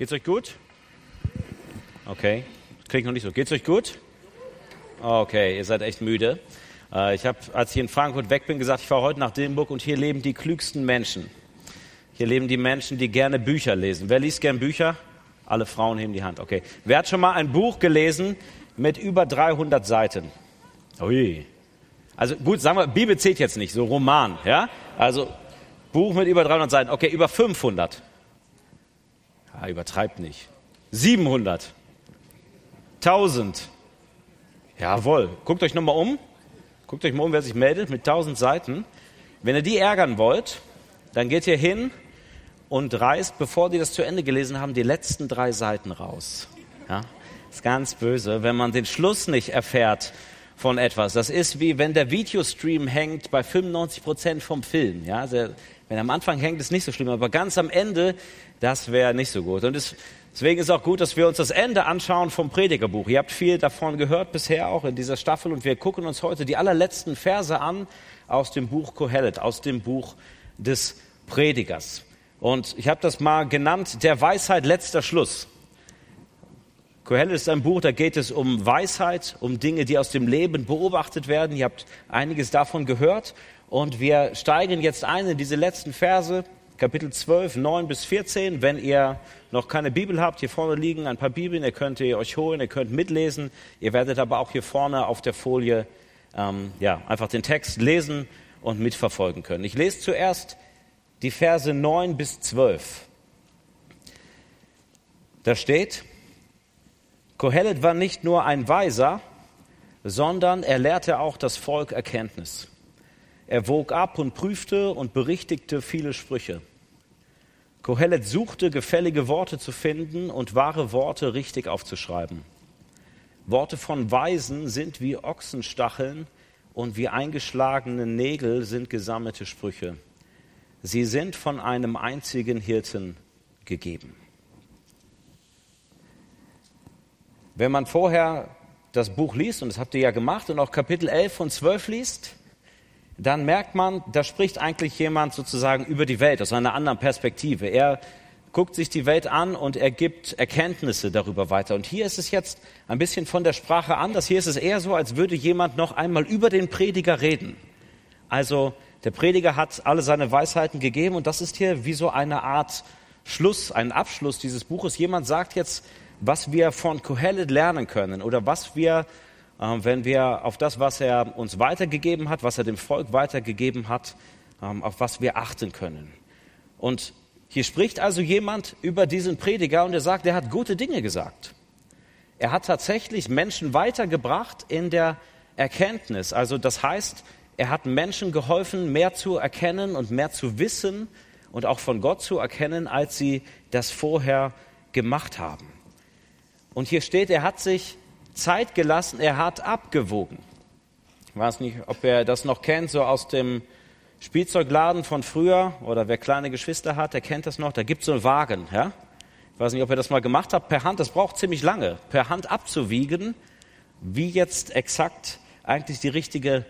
Geht's euch gut? Okay. Ich noch nicht so. Geht's euch gut? Okay, ihr seid echt müde. Äh, ich habe, als ich in Frankfurt weg bin, gesagt, ich fahre heute nach Dillenburg und hier leben die klügsten Menschen. Hier leben die Menschen, die gerne Bücher lesen. Wer liest gern Bücher? Alle Frauen heben die Hand. Okay. Wer hat schon mal ein Buch gelesen mit über 300 Seiten? Ui. Also gut, sagen wir, Bibel zählt jetzt nicht, so Roman, ja? Also Buch mit über 300 Seiten. Okay, über 500. Ja, übertreibt nicht. 700. 1000. Jawohl. Guckt euch nochmal um. Guckt euch mal um, wer sich meldet mit 1000 Seiten. Wenn ihr die ärgern wollt, dann geht ihr hin und reißt, bevor die das zu Ende gelesen haben, die letzten drei Seiten raus. Ja? ist ganz böse, wenn man den Schluss nicht erfährt von etwas. Das ist wie wenn der Videostream hängt bei 95 Prozent vom Film. Ja? Wenn er am Anfang hängt, ist nicht so schlimm, aber ganz am Ende das wäre nicht so gut. Und es, deswegen ist auch gut, dass wir uns das Ende anschauen vom Predigerbuch. Ihr habt viel davon gehört bisher auch in dieser Staffel und wir gucken uns heute die allerletzten Verse an aus dem Buch Kohelet, aus dem Buch des Predigers. Und ich habe das mal genannt, der Weisheit letzter Schluss. Kohelet ist ein Buch, da geht es um Weisheit, um Dinge, die aus dem Leben beobachtet werden. Ihr habt einiges davon gehört. Und wir steigen jetzt ein in diese letzten Verse Kapitel 12, 9 bis 14. Wenn ihr noch keine Bibel habt, hier vorne liegen ein paar Bibeln, ihr könnt ihr euch holen, ihr könnt mitlesen. Ihr werdet aber auch hier vorne auf der Folie ähm, ja, einfach den Text lesen und mitverfolgen können. Ich lese zuerst die Verse 9 bis 12. Da steht, Kohelet war nicht nur ein Weiser, sondern er lehrte auch das Volk Erkenntnis. Er wog ab und prüfte und berichtigte viele Sprüche. Kohelet suchte, gefällige Worte zu finden und wahre Worte richtig aufzuschreiben. Worte von Weisen sind wie Ochsenstacheln und wie eingeschlagene Nägel sind gesammelte Sprüche. Sie sind von einem einzigen Hirten gegeben. Wenn man vorher das Buch liest, und das habt ihr ja gemacht, und auch Kapitel 11 und 12 liest, dann merkt man, da spricht eigentlich jemand sozusagen über die Welt aus einer anderen Perspektive. Er guckt sich die Welt an und er gibt Erkenntnisse darüber weiter. Und hier ist es jetzt ein bisschen von der Sprache anders. Hier ist es eher so, als würde jemand noch einmal über den Prediger reden. Also der Prediger hat alle seine Weisheiten gegeben und das ist hier wie so eine Art Schluss, ein Abschluss dieses Buches. Jemand sagt jetzt, was wir von Kohelet lernen können oder was wir wenn wir auf das, was er uns weitergegeben hat, was er dem Volk weitergegeben hat, ähm, auf was wir achten können. Und hier spricht also jemand über diesen Prediger und er sagt, er hat gute Dinge gesagt. Er hat tatsächlich Menschen weitergebracht in der Erkenntnis. Also das heißt, er hat Menschen geholfen, mehr zu erkennen und mehr zu wissen und auch von Gott zu erkennen, als sie das vorher gemacht haben. Und hier steht, er hat sich Zeit gelassen, er hat abgewogen. Ich weiß nicht, ob er das noch kennt, so aus dem Spielzeugladen von früher oder wer kleine Geschwister hat, der kennt das noch, da gibt es so einen Wagen. Ja? Ich weiß nicht, ob ihr das mal gemacht habt, per Hand, das braucht ziemlich lange, per Hand abzuwiegen, wie jetzt exakt eigentlich die richtige,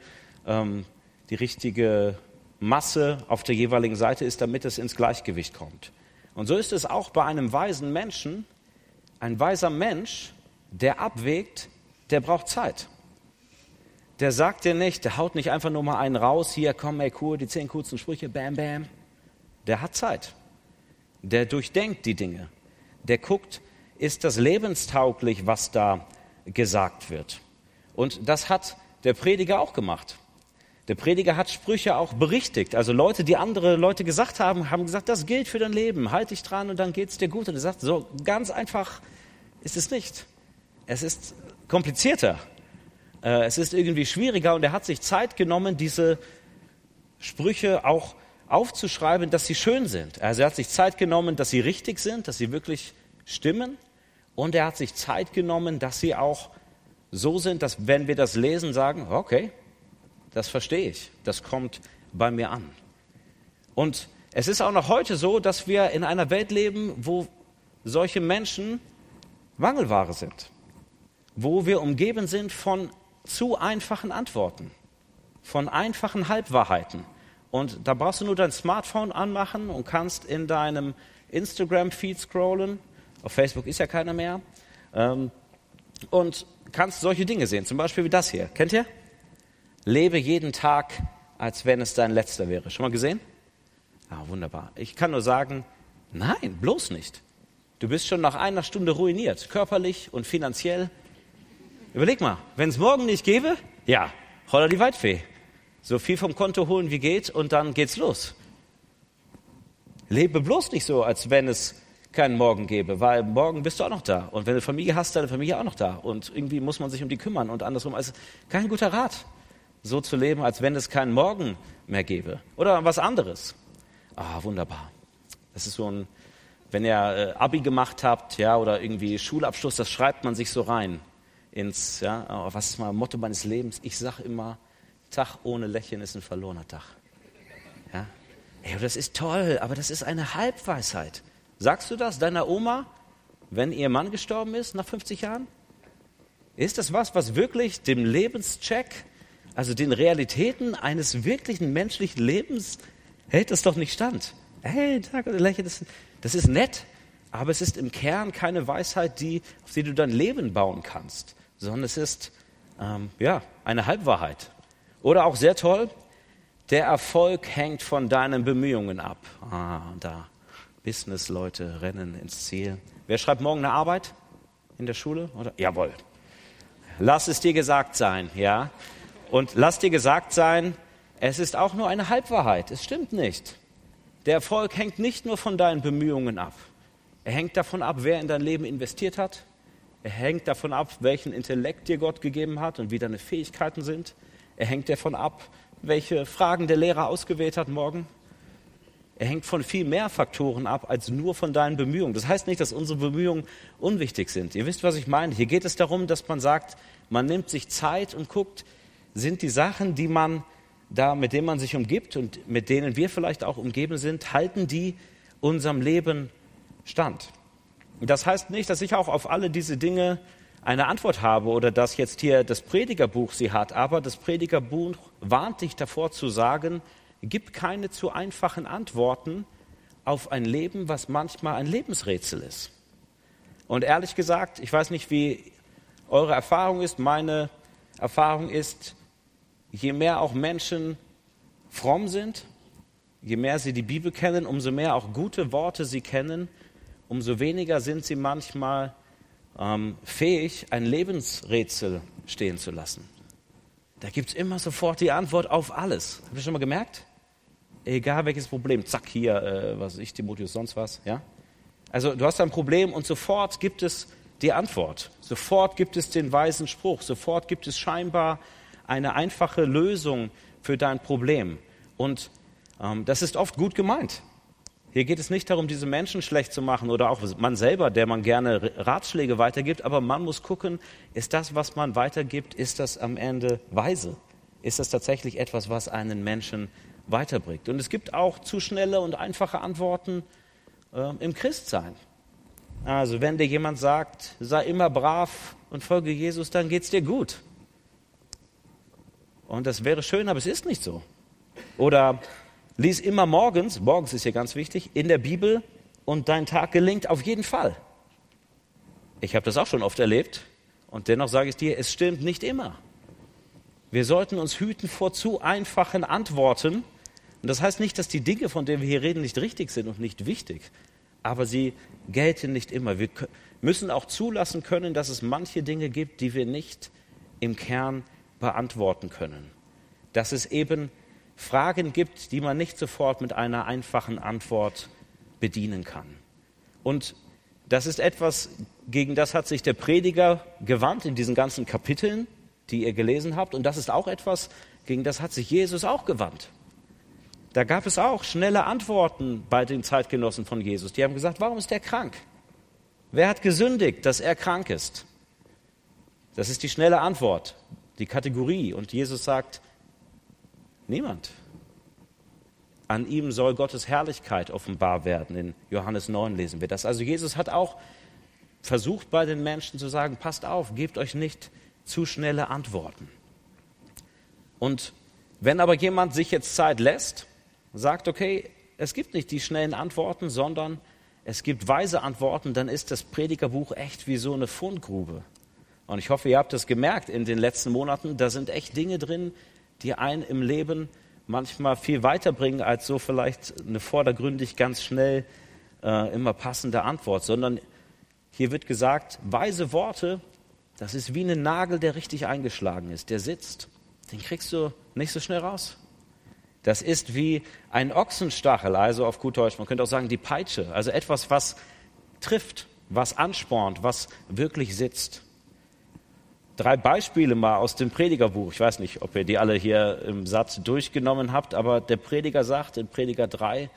ähm, die richtige Masse auf der jeweiligen Seite ist, damit es ins Gleichgewicht kommt. Und so ist es auch bei einem weisen Menschen. Ein weiser Mensch der abwägt, der braucht Zeit. Der sagt dir nicht, der haut nicht einfach nur mal einen raus, hier, komm, ey, cool, die zehn coolsten Sprüche, bam, bam. Der hat Zeit. Der durchdenkt die Dinge. Der guckt, ist das lebenstauglich, was da gesagt wird. Und das hat der Prediger auch gemacht. Der Prediger hat Sprüche auch berichtigt. Also Leute, die andere Leute gesagt haben, haben gesagt, das gilt für dein Leben, halt dich dran und dann geht's dir gut. Und er sagt, so ganz einfach ist es nicht. Es ist komplizierter. Äh, es ist irgendwie schwieriger und er hat sich Zeit genommen, diese Sprüche auch aufzuschreiben, dass sie schön sind. Also er hat sich Zeit genommen, dass sie richtig sind, dass sie wirklich stimmen. Und er hat sich Zeit genommen, dass sie auch so sind, dass wenn wir das lesen, sagen, okay, das verstehe ich, das kommt bei mir an. Und es ist auch noch heute so, dass wir in einer Welt leben, wo solche Menschen Mangelware sind wo wir umgeben sind von zu einfachen Antworten, von einfachen Halbwahrheiten. Und da brauchst du nur dein Smartphone anmachen und kannst in deinem Instagram-Feed scrollen Auf Facebook ist ja keiner mehr. Ähm, und kannst solche Dinge sehen, zum Beispiel wie das hier. Kennt ihr? Lebe jeden Tag, als wenn es dein letzter wäre. Schon mal gesehen? Ah, wunderbar. Ich kann nur sagen, nein, bloß nicht. Du bist schon nach einer Stunde ruiniert, körperlich und finanziell. Überleg mal, wenn es morgen nicht gäbe, ja, holla die Weitfee. So viel vom Konto holen wie geht und dann geht's los. Lebe bloß nicht so, als wenn es keinen Morgen gäbe, weil morgen bist du auch noch da. Und wenn du Familie hast, deine Familie auch noch da. Und irgendwie muss man sich um die kümmern und andersrum. Also kein guter Rat, so zu leben, als wenn es keinen Morgen mehr gäbe. Oder was anderes. Ah, wunderbar. Das ist so ein wenn ihr äh, Abi gemacht habt, ja, oder irgendwie Schulabschluss, das schreibt man sich so rein ins, ja, was ist mein Motto meines Lebens? Ich sage immer, Tag ohne Lächeln ist ein verlorener Tag. Ja? Ey, das ist toll, aber das ist eine Halbweisheit. Sagst du das deiner Oma, wenn ihr Mann gestorben ist nach 50 Jahren? Ist das was, was wirklich dem Lebenscheck, also den Realitäten eines wirklichen menschlichen Lebens, hält das doch nicht stand? Hey, Tag ohne Lächeln ist das ist nett, aber es ist im Kern keine Weisheit, die, auf die du dein Leben bauen kannst, sondern es ist ähm, ja, eine Halbwahrheit. Oder auch sehr toll, der Erfolg hängt von deinen Bemühungen ab. Ah, da. Business-Leute rennen ins Ziel. Wer schreibt morgen eine Arbeit in der Schule? Oder? Jawohl. Lass es dir gesagt sein, ja. Und lass dir gesagt sein, es ist auch nur eine Halbwahrheit. Es stimmt nicht. Der Erfolg hängt nicht nur von deinen Bemühungen ab. Er hängt davon ab, wer in dein Leben investiert hat. Er hängt davon ab, welchen Intellekt dir Gott gegeben hat und wie deine Fähigkeiten sind. Er hängt davon ab, welche Fragen der Lehrer ausgewählt hat morgen. Er hängt von viel mehr Faktoren ab als nur von deinen Bemühungen. Das heißt nicht, dass unsere Bemühungen unwichtig sind. Ihr wisst, was ich meine. Hier geht es darum, dass man sagt, man nimmt sich Zeit und guckt, sind die Sachen, die man da, mit denen man sich umgibt und mit denen wir vielleicht auch umgeben sind, halten die unserem Leben stand. Das heißt nicht, dass ich auch auf alle diese Dinge eine Antwort habe oder dass jetzt hier das Predigerbuch sie hat, aber das Predigerbuch warnt dich davor zu sagen, gib keine zu einfachen Antworten auf ein Leben, was manchmal ein Lebensrätsel ist. Und ehrlich gesagt, ich weiß nicht, wie eure Erfahrung ist, meine Erfahrung ist, je mehr auch Menschen fromm sind, je mehr sie die Bibel kennen, umso mehr auch gute Worte sie kennen, umso weniger sind sie manchmal ähm, fähig, ein Lebensrätsel stehen zu lassen. Da gibt es immer sofort die Antwort auf alles. Habt ihr schon mal gemerkt? Egal welches Problem, zack, hier, äh, was ich, Timotheus, sonst was, ja? Also du hast ein Problem und sofort gibt es die Antwort. Sofort gibt es den weisen Spruch. Sofort gibt es scheinbar eine einfache Lösung für dein Problem. Und ähm, das ist oft gut gemeint. Hier geht es nicht darum, diese Menschen schlecht zu machen oder auch man selber, der man gerne Ratschläge weitergibt, aber man muss gucken, ist das, was man weitergibt, ist das am Ende weise? Ist das tatsächlich etwas, was einen Menschen weiterbringt? Und es gibt auch zu schnelle und einfache Antworten äh, im Christsein. Also wenn dir jemand sagt, sei immer brav und folge Jesus, dann geht es dir gut. Und das wäre schön, aber es ist nicht so. Oder lies immer morgens, morgens ist hier ganz wichtig, in der Bibel und dein Tag gelingt auf jeden Fall. Ich habe das auch schon oft erlebt und dennoch sage ich dir, es stimmt nicht immer. Wir sollten uns hüten vor zu einfachen Antworten. Und das heißt nicht, dass die Dinge, von denen wir hier reden, nicht richtig sind und nicht wichtig. Aber sie gelten nicht immer. Wir müssen auch zulassen können, dass es manche Dinge gibt, die wir nicht im Kern beantworten können. Dass es eben Fragen gibt, die man nicht sofort mit einer einfachen Antwort bedienen kann. Und das ist etwas, gegen das hat sich der Prediger gewandt in diesen ganzen Kapiteln, die ihr gelesen habt. Und das ist auch etwas, gegen das hat sich Jesus auch gewandt. Da gab es auch schnelle Antworten bei den Zeitgenossen von Jesus. Die haben gesagt, warum ist er krank? Wer hat gesündigt, dass er krank ist? Das ist die schnelle Antwort die Kategorie. Und Jesus sagt, niemand. An ihm soll Gottes Herrlichkeit offenbar werden. In Johannes 9 lesen wir das. Also Jesus hat auch versucht bei den Menschen zu sagen, passt auf, gebt euch nicht zu schnelle Antworten. Und wenn aber jemand sich jetzt Zeit lässt, sagt, okay, es gibt nicht die schnellen Antworten, sondern es gibt weise Antworten, dann ist das Predigerbuch echt wie so eine Fundgrube. Und ich hoffe, ihr habt es gemerkt in den letzten Monaten, da sind echt Dinge drin, die einen im Leben manchmal viel weiterbringen als so vielleicht eine vordergründig ganz schnell äh, immer passende Antwort, sondern hier wird gesagt, weise Worte, das ist wie ein Nagel, der richtig eingeschlagen ist, der sitzt. Den kriegst du nicht so schnell raus. Das ist wie ein Ochsenstachel, also auf gut Deutsch, man könnte auch sagen die Peitsche, also etwas, was trifft, was anspornt, was wirklich sitzt. Drei Beispiele mal aus dem Predigerbuch. Ich weiß nicht, ob ihr die alle hier im Satz durchgenommen habt, aber der Prediger sagt in Prediger 3,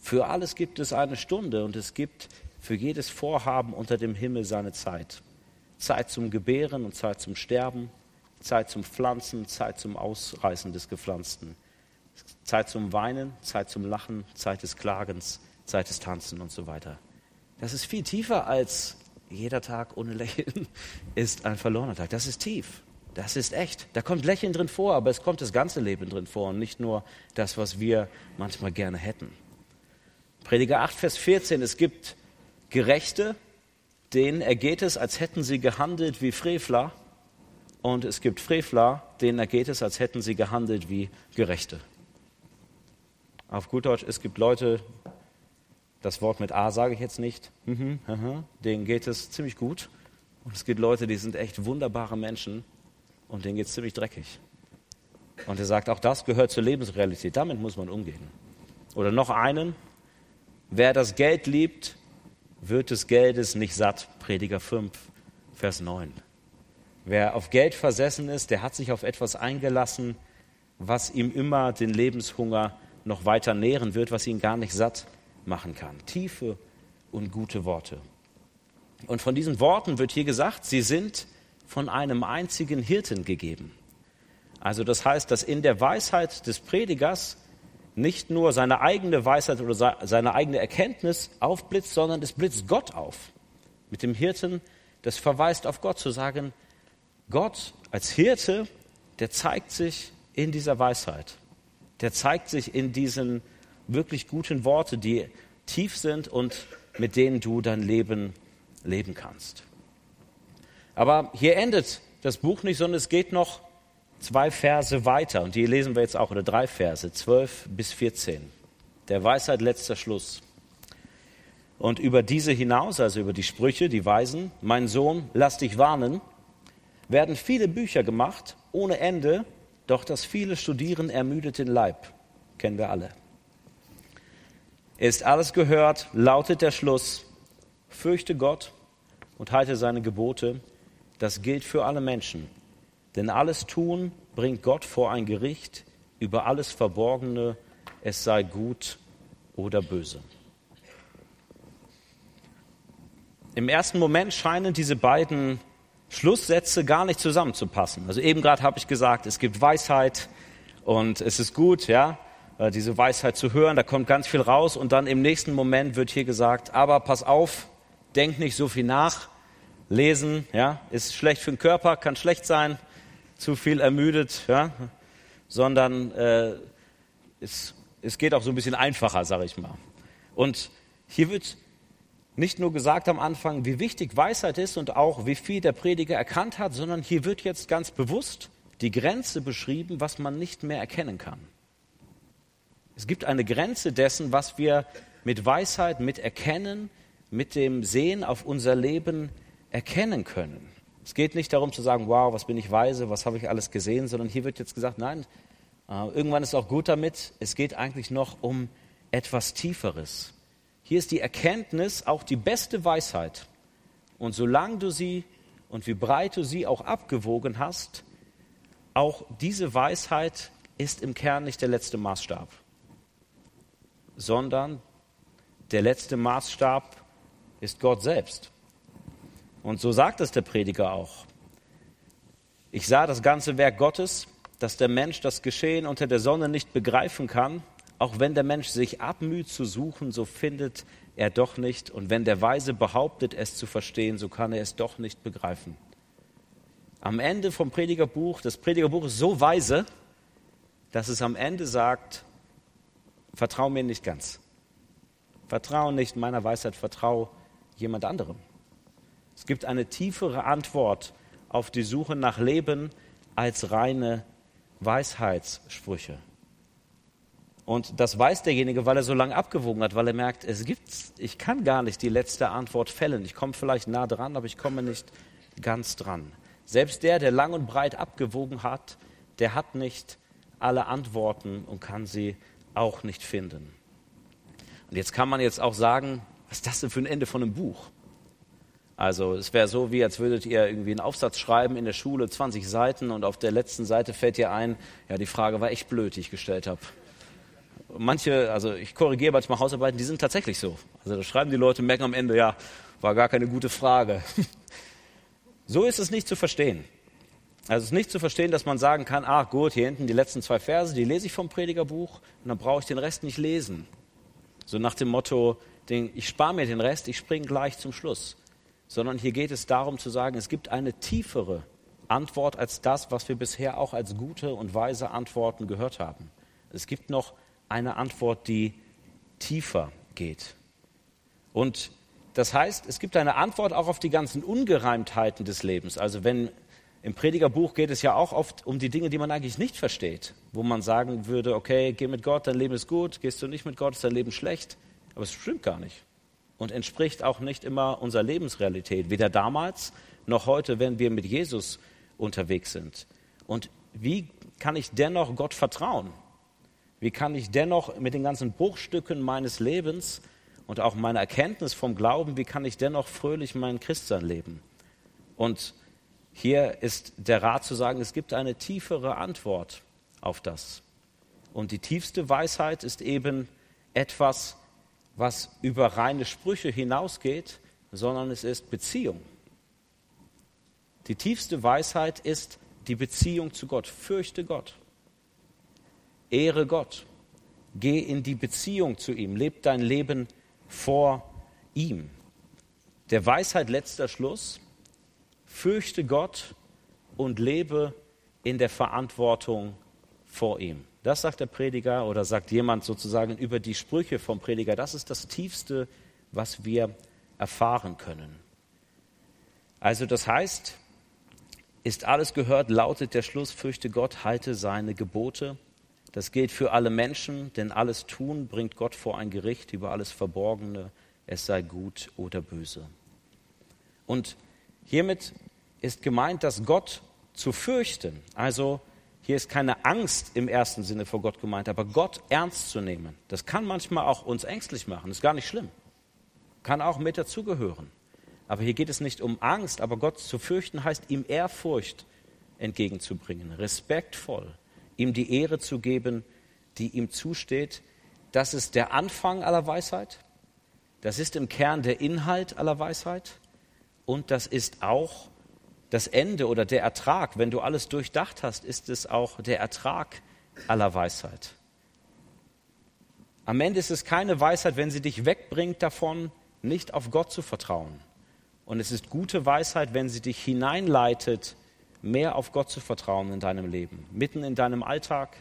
für alles gibt es eine Stunde und es gibt für jedes Vorhaben unter dem Himmel seine Zeit. Zeit zum Gebären und Zeit zum Sterben, Zeit zum Pflanzen, Zeit zum Ausreißen des Gepflanzten, Zeit zum Weinen, Zeit zum Lachen, Zeit des Klagens, Zeit des Tanzen und so weiter. Das ist viel tiefer als jeder Tag ohne Lächeln ist ein verlorener Tag. Das ist tief. Das ist echt. Da kommt Lächeln drin vor, aber es kommt das ganze Leben drin vor und nicht nur das, was wir manchmal gerne hätten. Prediger 8, Vers 14. Es gibt Gerechte, denen ergeht es, als hätten sie gehandelt wie Frevler. Und es gibt Frevler, denen ergeht es, als hätten sie gehandelt wie Gerechte. Auf gut Deutsch, es gibt Leute, das Wort mit A sage ich jetzt nicht, mhm, denen geht es ziemlich gut. Und es gibt Leute, die sind echt wunderbare Menschen und denen geht es ziemlich dreckig. Und er sagt, auch das gehört zur Lebensrealität, damit muss man umgehen. Oder noch einen, wer das Geld liebt, wird des Geldes nicht satt. Prediger 5, Vers 9. Wer auf Geld versessen ist, der hat sich auf etwas eingelassen, was ihm immer den Lebenshunger noch weiter nähren wird, was ihn gar nicht satt machen kann. Tiefe und gute Worte. Und von diesen Worten wird hier gesagt, sie sind von einem einzigen Hirten gegeben. Also das heißt, dass in der Weisheit des Predigers nicht nur seine eigene Weisheit oder seine eigene Erkenntnis aufblitzt, sondern es blitzt Gott auf. Mit dem Hirten, das verweist auf Gott, zu sagen, Gott als Hirte, der zeigt sich in dieser Weisheit. Der zeigt sich in diesen wirklich guten Worten, die tief sind und mit denen du dein Leben leben kannst. Aber hier endet das Buch nicht, sondern es geht noch zwei Verse weiter und die lesen wir jetzt auch, oder drei Verse, 12 bis 14. Der Weisheit letzter Schluss. Und über diese hinaus, also über die Sprüche, die Weisen, mein Sohn, lass dich warnen, werden viele Bücher gemacht, ohne Ende, doch das viele Studieren ermüdet den Leib. Kennen wir alle. Ist alles gehört, lautet der Schluss, fürchte Gott und halte seine Gebote. Das gilt für alle Menschen denn alles Tun bringt Gott vor ein Gericht über alles Verborgene, es sei gut oder böse. Im ersten Moment scheinen diese beiden Schlusssätze gar nicht zusammenzupassen. Also eben gerade habe ich gesagt, es gibt Weisheit und es ist gut, ja, diese Weisheit zu hören, da kommt ganz viel raus. Und dann im nächsten Moment wird hier gesagt, aber pass auf, denk nicht so viel nach, lesen, ja, ist schlecht für den Körper, kann schlecht sein, zu viel ermüdet, ja, sondern äh, es, es geht auch so ein bisschen einfacher, sage ich mal. Und hier wird nicht nur gesagt am Anfang, wie wichtig Weisheit ist und auch wie viel der Prediger erkannt hat, sondern hier wird jetzt ganz bewusst die Grenze beschrieben, was man nicht mehr erkennen kann. Es gibt eine Grenze dessen, was wir mit Weisheit, mit Erkennen, mit dem Sehen auf unser Leben erkennen können. Es geht nicht darum zu sagen, wow, was bin ich weise, was habe ich alles gesehen, sondern hier wird jetzt gesagt, nein, äh, irgendwann ist auch gut damit. Es geht eigentlich noch um etwas Tieferes. Hier ist die Erkenntnis auch die beste Weisheit. Und solange du sie und wie breit du sie auch abgewogen hast, auch diese Weisheit ist im Kern nicht der letzte Maßstab, sondern der letzte Maßstab ist Gott selbst. Und so sagt es der Prediger auch. Ich sah das ganze Werk Gottes, dass der Mensch das Geschehen unter der Sonne nicht begreifen kann. Auch wenn der Mensch sich abmüht zu suchen, so findet er doch nicht. Und wenn der Weise behauptet, es zu verstehen, so kann er es doch nicht begreifen. Am Ende vom Predigerbuch, das Predigerbuch ist so weise, dass es am Ende sagt, vertrau mir nicht ganz. vertraue nicht meiner Weisheit, vertraue jemand anderem. Es gibt eine tiefere Antwort auf die Suche nach Leben als reine Weisheitssprüche. Und das weiß derjenige, weil er so lange abgewogen hat, weil er merkt, es gibt's, ich kann gar nicht die letzte Antwort fällen. Ich komme vielleicht nah dran, aber ich komme nicht ganz dran. Selbst der, der lang und breit abgewogen hat, der hat nicht alle Antworten und kann sie auch nicht finden. Und jetzt kann man jetzt auch sagen, was ist das denn für ein Ende von einem Buch? Also es wäre so, wie als würdet ihr irgendwie einen Aufsatz schreiben in der Schule, 20 Seiten und auf der letzten Seite fällt dir ein, ja, die Frage war echt blöd, die ich gestellt habe. Manche, also ich korrigiere manchmal Hausarbeiten, die sind tatsächlich so. Also da schreiben die Leute, merken am Ende, ja, war gar keine gute Frage. So ist es nicht zu verstehen. Also es ist nicht zu verstehen, dass man sagen kann, ah gut, hier hinten die letzten zwei Verse, die lese ich vom Predigerbuch und dann brauche ich den Rest nicht lesen. So nach dem Motto, ich spare mir den Rest, ich springe gleich zum Schluss. Sondern hier geht es darum zu sagen, es gibt eine tiefere Antwort als das, was wir bisher auch als gute und weise Antworten gehört haben. Es gibt noch eine Antwort, die tiefer geht. Und das heißt, es gibt eine Antwort auch auf die ganzen Ungereimtheiten des Lebens. Also wenn im Predigerbuch geht es ja auch oft um die Dinge, die man eigentlich nicht versteht, wo man sagen würde, okay, geh mit Gott, dein Leben ist gut, gehst du nicht mit Gott, ist dein Leben schlecht. Aber es stimmt gar nicht und entspricht auch nicht immer unserer Lebensrealität, weder damals noch heute, wenn wir mit Jesus unterwegs sind. Und wie kann ich dennoch Gott vertrauen? Wie kann ich dennoch mit den ganzen Bruchstücken meines Lebens und auch meiner Erkenntnis vom Glauben, wie kann ich dennoch fröhlich mein Christsein leben? Und hier ist der Rat zu sagen, es gibt eine tiefere Antwort auf das. Und die tiefste Weisheit ist eben etwas, was über reine Sprüche hinausgeht, sondern es ist Beziehung. Die tiefste Weisheit ist die Beziehung zu Gott. Fürchte Gott. Ehre Gott. Geh in die Beziehung zu ihm. Leb dein Leben vor ihm. Der Weisheit letzter Schluss fürchte Gott und lebe in der Verantwortung vor ihm. Das sagt der Prediger oder sagt jemand sozusagen über die Sprüche vom Prediger. Das ist das Tiefste, was wir erfahren können. Also das heißt, ist alles gehört, lautet der Schluss, fürchte Gott, halte seine Gebote. Das gilt für alle Menschen, denn alles Tun bringt Gott vor ein Gericht über alles Verborgene, es sei gut oder böse. Und Hiermit ist gemeint, dass Gott zu fürchten, also hier ist keine Angst im ersten Sinne vor Gott gemeint, aber Gott ernst zu nehmen. Das kann manchmal auch uns ängstlich machen, ist gar nicht schlimm. Kann auch mit dazugehören. Aber hier geht es nicht um Angst, aber Gott zu fürchten heißt, ihm Ehrfurcht entgegenzubringen, respektvoll, ihm die Ehre zu geben, die ihm zusteht. Das ist der Anfang aller Weisheit. Das ist im Kern der Inhalt aller Weisheit und das ist auch das Ende oder der Ertrag. Wenn du alles durchdacht hast, ist es auch der Ertrag aller Weisheit. Am Ende ist es keine Weisheit, wenn sie dich wegbringt davon, nicht auf Gott zu vertrauen. Und es ist gute Weisheit, wenn sie dich hineinleitet, mehr auf Gott zu vertrauen in deinem Leben. Mitten in deinem Alltag,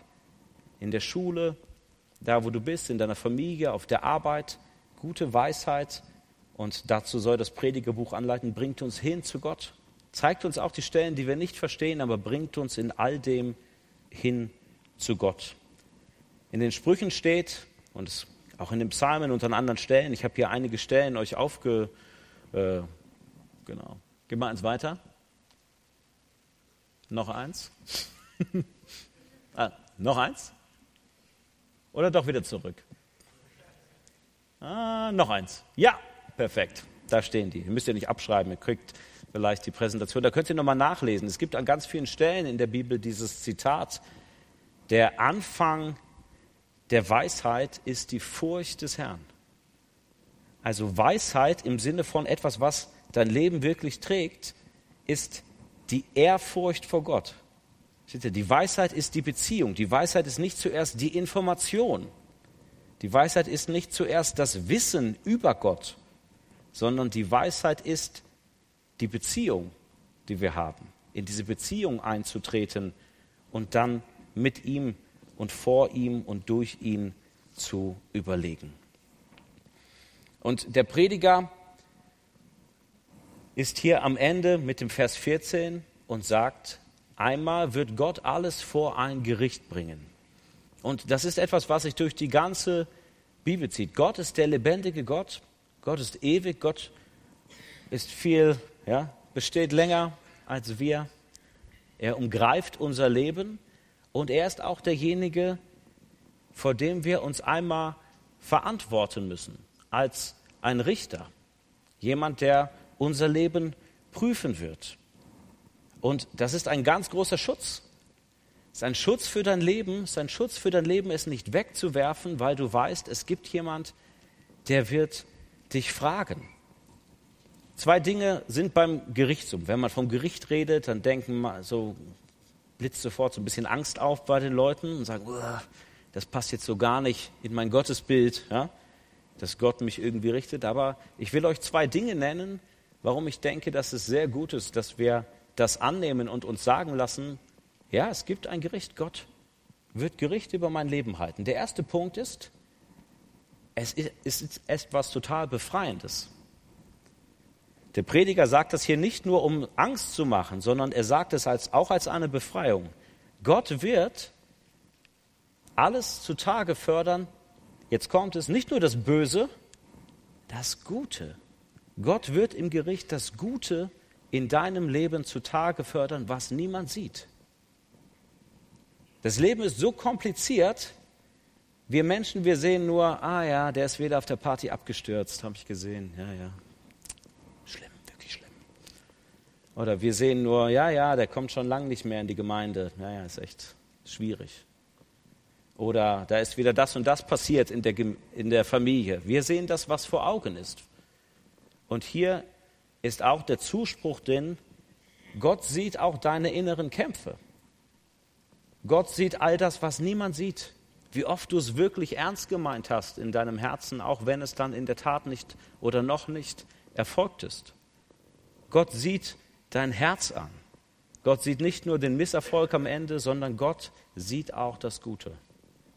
in der Schule, da wo du bist, in deiner Familie, auf der Arbeit. Gute Weisheit und dazu soll das Predigerbuch anleiten, bringt uns hin zu Gott. Zeigt uns auch die Stellen, die wir nicht verstehen, aber bringt uns in all dem hin zu Gott. In den Sprüchen steht, und auch in den Psalmen und an anderen Stellen, ich habe hier einige Stellen euch aufge... Äh, genau. Geh mal eins weiter. Noch eins. ah, noch eins? Oder doch wieder zurück? Ah, noch eins. Ja, Perfekt, da stehen die. Ihr müsst ja nicht abschreiben, ihr kriegt vielleicht die Präsentation. Da könnt ihr nochmal nachlesen. Es gibt an ganz vielen Stellen in der Bibel dieses Zitat, der Anfang der Weisheit ist die Furcht des Herrn. Also Weisheit im Sinne von etwas, was dein Leben wirklich trägt, ist die Ehrfurcht vor Gott. Die Weisheit ist die Beziehung. Die Weisheit ist nicht zuerst die Information. Die Weisheit ist nicht zuerst das Wissen über Gott, sondern die Weisheit ist die Beziehung, die wir haben, in diese Beziehung einzutreten und dann mit ihm und vor ihm und durch ihn zu überlegen. Und der Prediger ist hier am Ende mit dem Vers 14 und sagt, einmal wird Gott alles vor ein Gericht bringen. Und das ist etwas, was sich durch die ganze Bibel zieht. Gott ist der lebendige Gott. Gott ist ewig. Gott ist viel, ja, besteht länger als wir. Er umgreift unser Leben und er ist auch derjenige, vor dem wir uns einmal verantworten müssen, als ein Richter. Jemand, der unser Leben prüfen wird. Und das ist ein ganz großer Schutz. Es ist ein Schutz für dein Leben, es ist ein Schutz für dein Leben, es nicht wegzuwerfen, weil du weißt, es gibt jemand, der wird dich fragen. Zwei Dinge sind beim Gerichtsum. Wenn man vom Gericht redet, dann denken so blitzt sofort so ein bisschen Angst auf bei den Leuten und sagen, das passt jetzt so gar nicht in mein Gottesbild, ja, dass Gott mich irgendwie richtet. Aber ich will euch zwei Dinge nennen, warum ich denke, dass es sehr gut ist, dass wir das annehmen und uns sagen lassen, ja, es gibt ein Gericht. Gott wird Gericht über mein Leben halten. Der erste Punkt ist, es ist etwas total Befreiendes. Der Prediger sagt das hier nicht nur, um Angst zu machen, sondern er sagt es als, auch als eine Befreiung. Gott wird alles zutage fördern. Jetzt kommt es nicht nur das Böse, das Gute. Gott wird im Gericht das Gute in deinem Leben zutage fördern, was niemand sieht. Das Leben ist so kompliziert, wir Menschen, wir sehen nur, ah ja, der ist wieder auf der Party abgestürzt, habe ich gesehen. Ja, ja. Schlimm, wirklich schlimm. Oder wir sehen nur, ja, ja, der kommt schon lange nicht mehr in die Gemeinde. Ja, ja, ist echt schwierig. Oder da ist wieder das und das passiert in der, in der Familie. Wir sehen das, was vor Augen ist. Und hier ist auch der Zuspruch drin, Gott sieht auch deine inneren Kämpfe. Gott sieht all das, was niemand sieht wie oft du es wirklich ernst gemeint hast in deinem Herzen, auch wenn es dann in der Tat nicht oder noch nicht erfolgt ist. Gott sieht dein Herz an. Gott sieht nicht nur den Misserfolg am Ende, sondern Gott sieht auch das Gute.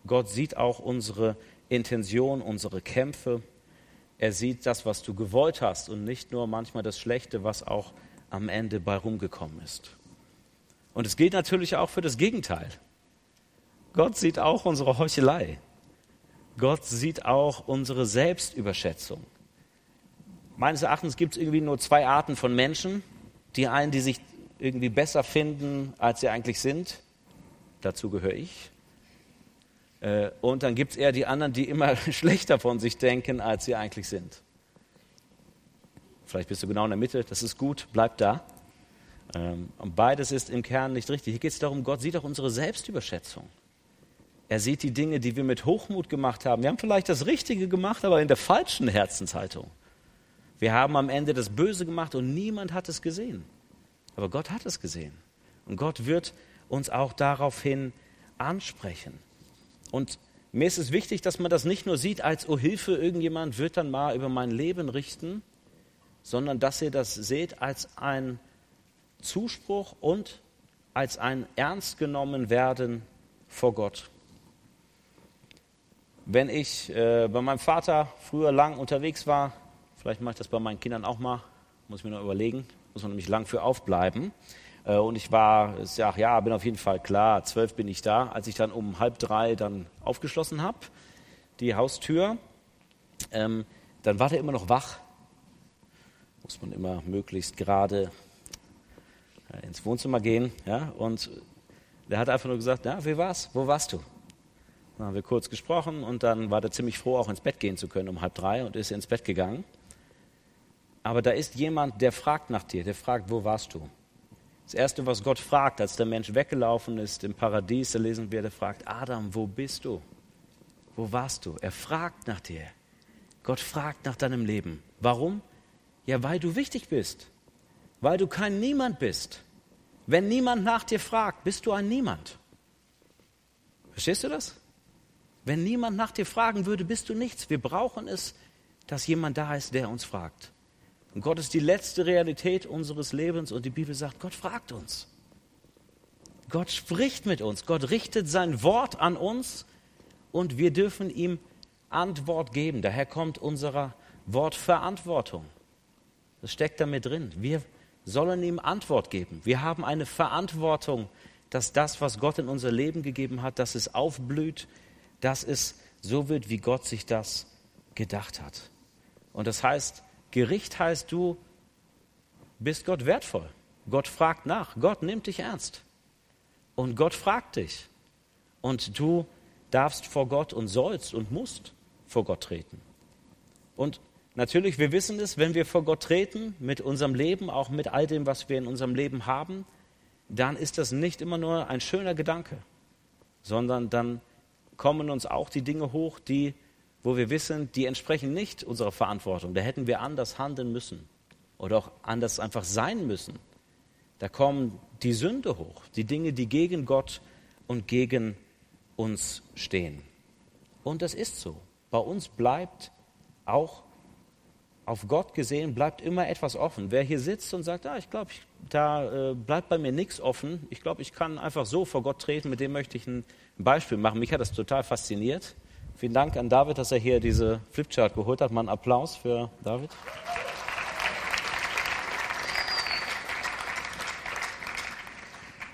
Gott sieht auch unsere Intention, unsere Kämpfe. Er sieht das, was du gewollt hast und nicht nur manchmal das Schlechte, was auch am Ende bei rumgekommen ist. Und es gilt natürlich auch für das Gegenteil. Gott sieht auch unsere Heuchelei. Gott sieht auch unsere Selbstüberschätzung. Meines Erachtens gibt es irgendwie nur zwei Arten von Menschen. Die einen, die sich irgendwie besser finden, als sie eigentlich sind. Dazu gehöre ich. Äh, und dann gibt es eher die anderen, die immer schlechter von sich denken, als sie eigentlich sind. Vielleicht bist du genau in der Mitte, das ist gut, bleib da. Ähm, und beides ist im Kern nicht richtig. Hier geht es darum, Gott sieht auch unsere Selbstüberschätzung. Er sieht die Dinge, die wir mit Hochmut gemacht haben. Wir haben vielleicht das Richtige gemacht, aber in der falschen Herzenshaltung. Wir haben am Ende das Böse gemacht und niemand hat es gesehen. Aber Gott hat es gesehen. Und Gott wird uns auch daraufhin ansprechen. Und mir ist es wichtig, dass man das nicht nur sieht als, oh Hilfe, irgendjemand wird dann mal über mein Leben richten, sondern dass ihr das seht als ein Zuspruch und als ein ernst genommen werden vor Gott wenn ich äh, bei meinem Vater früher lang unterwegs war, vielleicht mache ich das bei meinen Kindern auch mal, muss ich mir noch überlegen, muss man nämlich lang für aufbleiben. Äh, und ich war, sag, ja, bin auf jeden Fall klar, zwölf bin ich da. Als ich dann um halb drei dann aufgeschlossen habe, die Haustür, ähm, dann war der immer noch wach. Muss man immer möglichst gerade äh, ins Wohnzimmer gehen. Ja? Und der hat einfach nur gesagt, ja, wie war's? Wo warst du? Dann haben wir kurz gesprochen und dann war er ziemlich froh, auch ins Bett gehen zu können um halb drei und ist ins Bett gegangen. Aber da ist jemand, der fragt nach dir, der fragt, wo warst du? Das Erste, was Gott fragt, als der Mensch weggelaufen ist im Paradies, da lesen wir, der fragt, Adam, wo bist du? Wo warst du? Er fragt nach dir. Gott fragt nach deinem Leben. Warum? Ja, weil du wichtig bist. Weil du kein Niemand bist. Wenn niemand nach dir fragt, bist du ein Niemand. Verstehst du das? Wenn niemand nach dir fragen würde, bist du nichts. Wir brauchen es, dass jemand da ist, der uns fragt. Und Gott ist die letzte Realität unseres Lebens und die Bibel sagt, Gott fragt uns. Gott spricht mit uns. Gott richtet sein Wort an uns und wir dürfen ihm Antwort geben. Daher kommt unser Wort Verantwortung. Das steckt damit drin. Wir sollen ihm Antwort geben. Wir haben eine Verantwortung, dass das, was Gott in unser Leben gegeben hat, dass es aufblüht, dass es so wird, wie Gott sich das gedacht hat. Und das heißt, Gericht heißt, du bist Gott wertvoll. Gott fragt nach. Gott nimmt dich ernst. Und Gott fragt dich. Und du darfst vor Gott und sollst und musst vor Gott treten. Und natürlich, wir wissen es, wenn wir vor Gott treten, mit unserem Leben, auch mit all dem, was wir in unserem Leben haben, dann ist das nicht immer nur ein schöner Gedanke, sondern dann kommen uns auch die Dinge hoch, die, wo wir wissen, die entsprechen nicht unserer Verantwortung. Da hätten wir anders handeln müssen oder auch anders einfach sein müssen. Da kommen die Sünde hoch, die Dinge, die gegen Gott und gegen uns stehen. Und das ist so. Bei uns bleibt auch auf Gott gesehen, bleibt immer etwas offen. Wer hier sitzt und sagt, ah, ich glaube, da äh, bleibt bei mir nichts offen, ich glaube, ich kann einfach so vor Gott treten, mit dem möchte ich ein Beispiel machen. Mich hat das total fasziniert. Vielen Dank an David, dass er hier diese Flipchart geholt hat. Mal einen Applaus für David.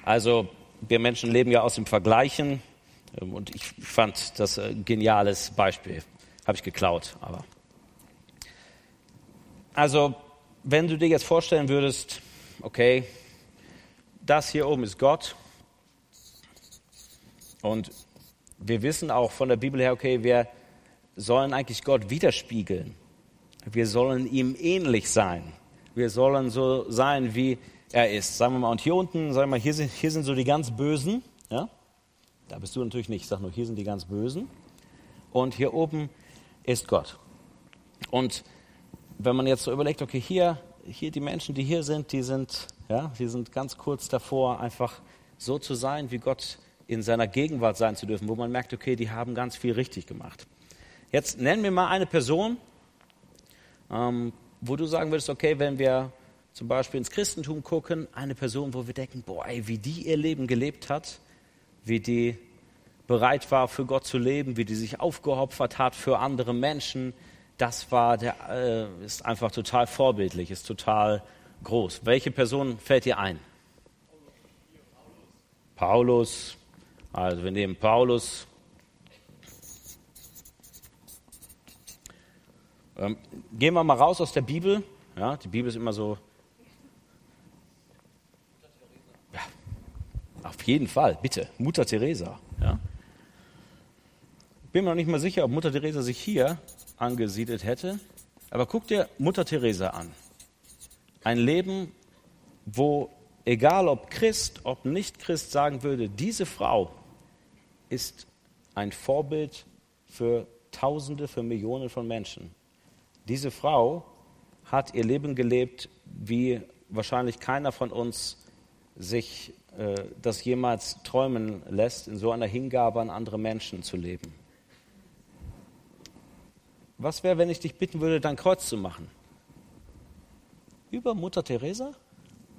Also wir Menschen leben ja aus dem Vergleichen ähm, und ich fand das ein geniales Beispiel. Habe ich geklaut, aber. Also, wenn du dir jetzt vorstellen würdest, okay, das hier oben ist Gott und wir wissen auch von der Bibel her, okay, wir sollen eigentlich Gott widerspiegeln. Wir sollen ihm ähnlich sein. Wir sollen so sein, wie er ist. Sagen wir mal, und hier unten, sagen wir mal, hier sind, hier sind so die ganz Bösen. Ja? Da bist du natürlich nicht. Ich sage nur, hier sind die ganz Bösen. Und hier oben ist Gott. Und wenn man jetzt so überlegt, okay, hier, hier die Menschen, die hier sind, die sind, ja, die sind ganz kurz davor, einfach so zu sein, wie Gott in seiner Gegenwart sein zu dürfen, wo man merkt, okay, die haben ganz viel richtig gemacht. Jetzt nennen wir mal eine Person, ähm, wo du sagen würdest, okay, wenn wir zum Beispiel ins Christentum gucken, eine Person, wo wir denken, boah, ey, wie die ihr Leben gelebt hat, wie die bereit war, für Gott zu leben, wie die sich aufgeopfert hat für andere Menschen, das war der, äh, ist einfach total vorbildlich, ist total groß. Welche Person fällt dir ein? Paulus. Also wir nehmen Paulus. Ähm, gehen wir mal raus aus der Bibel. Ja, die Bibel ist immer so Auf jeden Fall, bitte. Mutter Teresa. Ja. Bin mir noch nicht mal sicher, ob Mutter Teresa sich hier angesiedelt hätte. Aber guck dir Mutter Teresa an. Ein Leben, wo egal ob Christ, ob nicht Christ sagen würde, diese Frau ist ein Vorbild für Tausende, für Millionen von Menschen. Diese Frau hat ihr Leben gelebt, wie wahrscheinlich keiner von uns sich äh, das jemals träumen lässt, in so einer Hingabe an andere Menschen zu leben. Was wäre, wenn ich dich bitten würde, dein Kreuz zu machen? Über Mutter Teresa?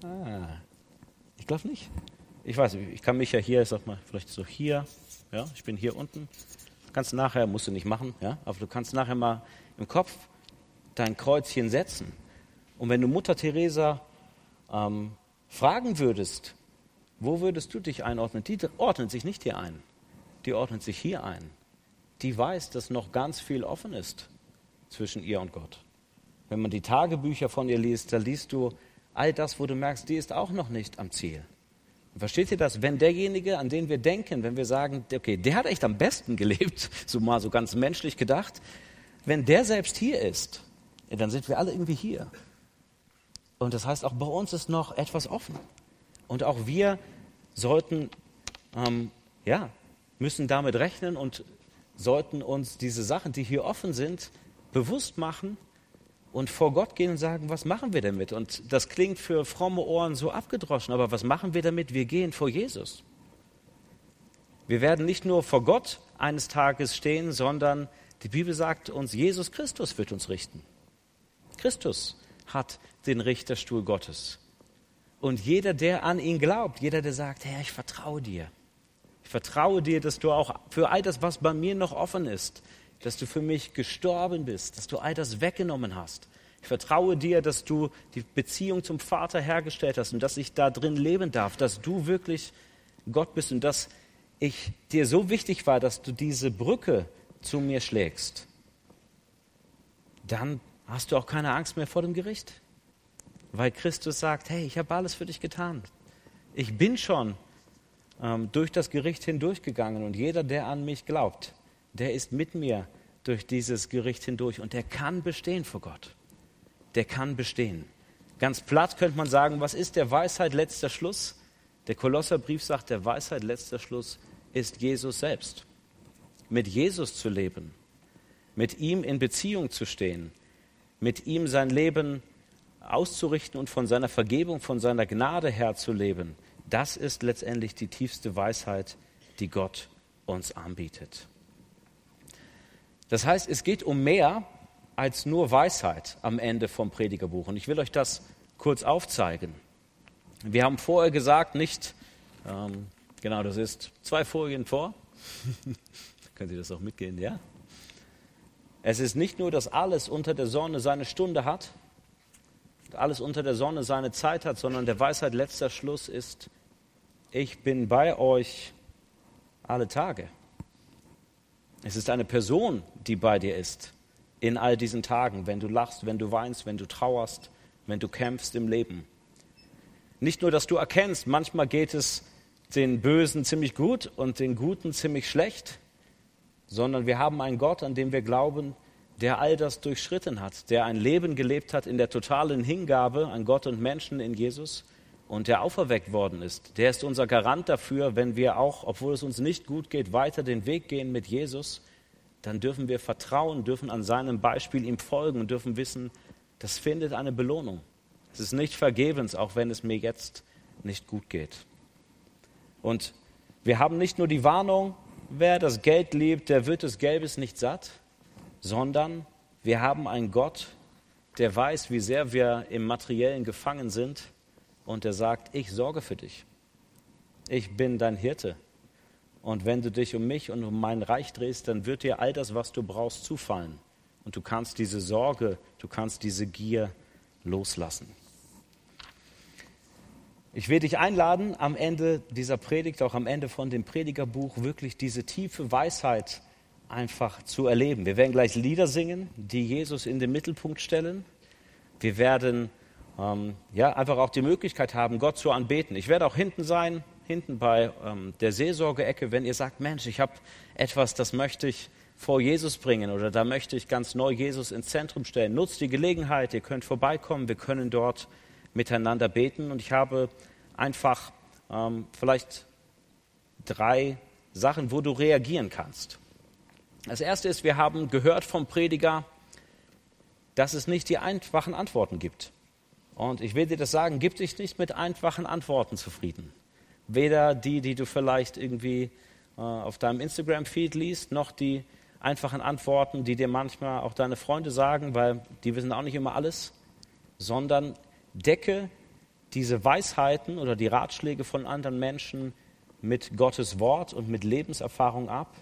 Ah, ich glaube nicht. Ich weiß, ich kann mich ja hier, sag mal, vielleicht so hier, ja, ich bin hier unten. Kannst nachher, musst du nicht machen, ja, aber du kannst nachher mal im Kopf dein Kreuzchen setzen. Und wenn du Mutter Teresa ähm, fragen würdest, wo würdest du dich einordnen? Die ordnet sich nicht hier ein. Die ordnet sich hier ein. Die weiß, dass noch ganz viel offen ist zwischen ihr und Gott. Wenn man die Tagebücher von ihr liest, da liest du all das, wo du merkst, die ist auch noch nicht am Ziel. Und versteht ihr das? Wenn derjenige, an den wir denken, wenn wir sagen, okay, der hat echt am besten gelebt, so mal so ganz menschlich gedacht, wenn der selbst hier ist, dann sind wir alle irgendwie hier. Und das heißt, auch bei uns ist noch etwas offen. Und auch wir sollten, ähm, ja, müssen damit rechnen und sollten uns diese Sachen, die hier offen sind, bewusst machen und vor Gott gehen und sagen, was machen wir damit? Und das klingt für fromme Ohren so abgedroschen, aber was machen wir damit? Wir gehen vor Jesus. Wir werden nicht nur vor Gott eines Tages stehen, sondern die Bibel sagt uns, Jesus Christus wird uns richten. Christus hat den Richterstuhl Gottes. Und jeder, der an ihn glaubt, jeder, der sagt, Herr, ich vertraue dir. Ich vertraue dir, dass du auch für all das, was bei mir noch offen ist, dass du für mich gestorben bist, dass du all das weggenommen hast. Ich vertraue dir, dass du die Beziehung zum Vater hergestellt hast und dass ich da drin leben darf, dass du wirklich Gott bist und dass ich dir so wichtig war, dass du diese Brücke zu mir schlägst. Dann hast du auch keine Angst mehr vor dem Gericht, weil Christus sagt, hey, ich habe alles für dich getan. Ich bin schon ähm, durch das Gericht hindurchgegangen und jeder, der an mich glaubt, der ist mit mir durch dieses Gericht hindurch und der kann bestehen vor Gott. Der kann bestehen. Ganz platt könnte man sagen, was ist der Weisheit letzter Schluss? Der Kolosserbrief sagt, der Weisheit letzter Schluss ist Jesus selbst. Mit Jesus zu leben, mit ihm in Beziehung zu stehen, mit ihm sein Leben auszurichten und von seiner Vergebung, von seiner Gnade her zu leben, das ist letztendlich die tiefste Weisheit, die Gott uns anbietet. Das heißt, es geht um mehr als nur Weisheit am Ende vom Predigerbuch. Und ich will euch das kurz aufzeigen. Wir haben vorher gesagt, nicht, ähm, genau, das ist zwei Folien vor. Können Sie das auch mitgehen, ja? Es ist nicht nur, dass alles unter der Sonne seine Stunde hat, alles unter der Sonne seine Zeit hat, sondern der Weisheit letzter Schluss ist, ich bin bei euch alle Tage. Es ist eine Person, die bei dir ist in all diesen Tagen, wenn du lachst, wenn du weinst, wenn du trauerst, wenn du kämpfst im Leben. Nicht nur, dass du erkennst, manchmal geht es den Bösen ziemlich gut und den Guten ziemlich schlecht, sondern wir haben einen Gott, an dem wir glauben, der all das durchschritten hat, der ein Leben gelebt hat in der totalen Hingabe an Gott und Menschen in Jesus und der auferweckt worden ist. Der ist unser Garant dafür, wenn wir auch, obwohl es uns nicht gut geht, weiter den Weg gehen mit Jesus, dann dürfen wir vertrauen, dürfen an seinem Beispiel ihm folgen und dürfen wissen, das findet eine Belohnung. Es ist nicht vergebens, auch wenn es mir jetzt nicht gut geht. Und wir haben nicht nur die Warnung, wer das Geld liebt, der wird des Gelbes nicht satt, sondern wir haben einen Gott, der weiß, wie sehr wir im Materiellen gefangen sind und er sagt, ich sorge für dich. Ich bin dein Hirte. Und wenn du dich um mich und um mein Reich drehst, dann wird dir all das, was du brauchst, zufallen. Und du kannst diese Sorge, du kannst diese Gier loslassen. Ich will dich einladen, am Ende dieser Predigt, auch am Ende von dem Predigerbuch, wirklich diese tiefe Weisheit einfach zu erleben. Wir werden gleich Lieder singen, die Jesus in den Mittelpunkt stellen. Wir werden ähm, ja, einfach auch die Möglichkeit haben, Gott zu anbeten. Ich werde auch hinten sein, hinten bei ähm, der Seelsorgeecke, wenn ihr sagt, Mensch, ich habe etwas, das möchte ich vor Jesus bringen oder da möchte ich ganz neu Jesus ins Zentrum stellen. Nutzt die Gelegenheit, ihr könnt vorbeikommen, wir können dort miteinander beten. Und ich habe einfach ähm, vielleicht drei Sachen, wo du reagieren kannst. Das erste ist, wir haben gehört vom Prediger, dass es nicht die einfachen Antworten gibt. Und ich will dir das sagen, gib dich nicht mit einfachen Antworten zufrieden. Weder die, die du vielleicht irgendwie äh, auf deinem Instagram-Feed liest, noch die einfachen Antworten, die dir manchmal auch deine Freunde sagen, weil die wissen auch nicht immer alles, sondern decke diese Weisheiten oder die Ratschläge von anderen Menschen mit Gottes Wort und mit Lebenserfahrung ab,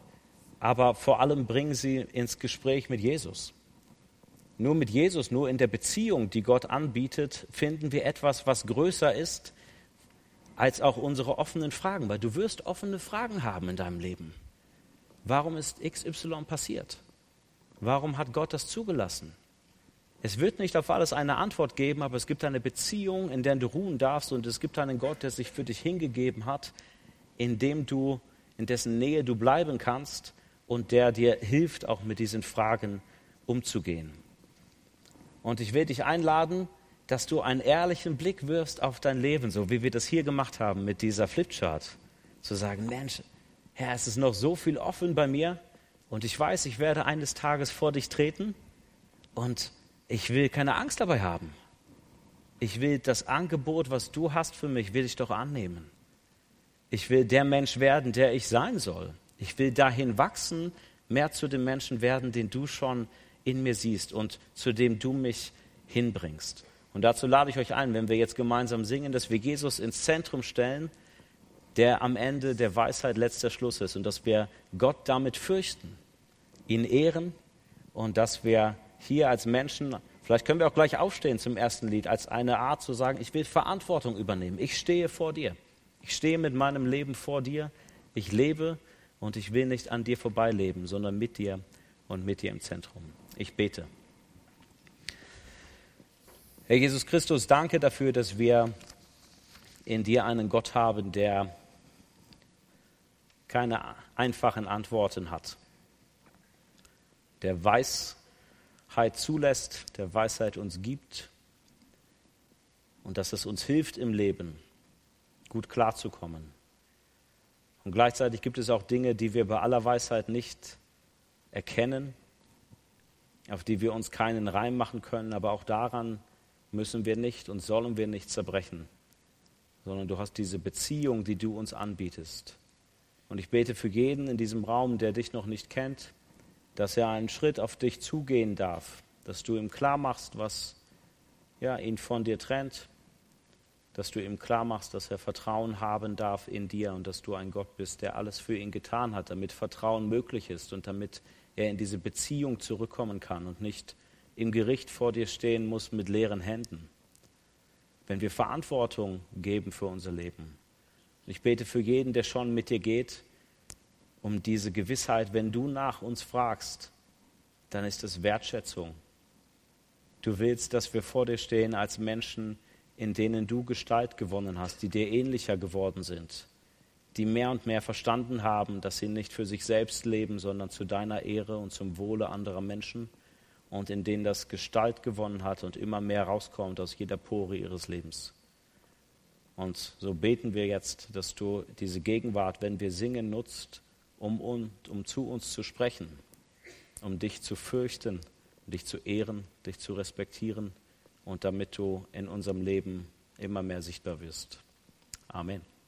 aber vor allem bring sie ins Gespräch mit Jesus. Nur mit Jesus, nur in der Beziehung, die Gott anbietet, finden wir etwas, was größer ist als auch unsere offenen Fragen, weil du wirst offene Fragen haben in deinem Leben. Warum ist XY passiert? Warum hat Gott das zugelassen? Es wird nicht auf alles eine Antwort geben, aber es gibt eine Beziehung, in der du ruhen darfst und es gibt einen Gott, der sich für dich hingegeben hat, in dem du, in dessen Nähe du bleiben kannst und der dir hilft, auch mit diesen Fragen umzugehen. Und ich will dich einladen, dass du einen ehrlichen Blick wirfst auf dein Leben, so wie wir das hier gemacht haben mit dieser Flipchart. Zu sagen, Mensch, Herr, es ist noch so viel offen bei mir und ich weiß, ich werde eines Tages vor dich treten und ich will keine Angst dabei haben. Ich will das Angebot, was du hast für mich, will ich doch annehmen. Ich will der Mensch werden, der ich sein soll. Ich will dahin wachsen, mehr zu dem Menschen werden, den du schon in mir siehst und zu dem du mich hinbringst. Und dazu lade ich euch ein, wenn wir jetzt gemeinsam singen, dass wir Jesus ins Zentrum stellen, der am Ende der Weisheit letzter Schluss ist und dass wir Gott damit fürchten, ihn ehren und dass wir hier als Menschen, vielleicht können wir auch gleich aufstehen zum ersten Lied, als eine Art zu sagen, ich will Verantwortung übernehmen. Ich stehe vor dir. Ich stehe mit meinem Leben vor dir. Ich lebe und ich will nicht an dir vorbeileben, sondern mit dir und mit dir im Zentrum. Ich bete. Herr Jesus Christus, danke dafür, dass wir in dir einen Gott haben, der keine einfachen Antworten hat, der Weisheit zulässt, der Weisheit uns gibt und dass es uns hilft im Leben, gut klarzukommen. Und gleichzeitig gibt es auch Dinge, die wir bei aller Weisheit nicht erkennen, auf die wir uns keinen Reim machen können, aber auch daran müssen wir nicht und sollen wir nicht zerbrechen, sondern du hast diese Beziehung, die du uns anbietest. Und ich bete für jeden in diesem Raum, der dich noch nicht kennt, dass er einen Schritt auf dich zugehen darf, dass du ihm klar machst, was ja, ihn von dir trennt, dass du ihm klar machst, dass er Vertrauen haben darf in dir und dass du ein Gott bist, der alles für ihn getan hat, damit Vertrauen möglich ist und damit er in diese Beziehung zurückkommen kann und nicht im Gericht vor dir stehen muss mit leeren Händen. Wenn wir Verantwortung geben für unser Leben. Ich bete für jeden, der schon mit dir geht, um diese Gewissheit, wenn du nach uns fragst, dann ist es Wertschätzung. Du willst, dass wir vor dir stehen als Menschen, in denen du Gestalt gewonnen hast, die dir ähnlicher geworden sind, die mehr und mehr verstanden haben, dass sie nicht für sich selbst leben, sondern zu deiner Ehre und zum Wohle anderer Menschen und in denen das Gestalt gewonnen hat und immer mehr rauskommt aus jeder Pore ihres Lebens. Und so beten wir jetzt, dass du diese Gegenwart, wenn wir singen, nutzt, um, um, um zu uns zu sprechen, um dich zu fürchten, dich zu ehren, dich zu respektieren und damit du in unserem Leben immer mehr sichtbar wirst. Amen.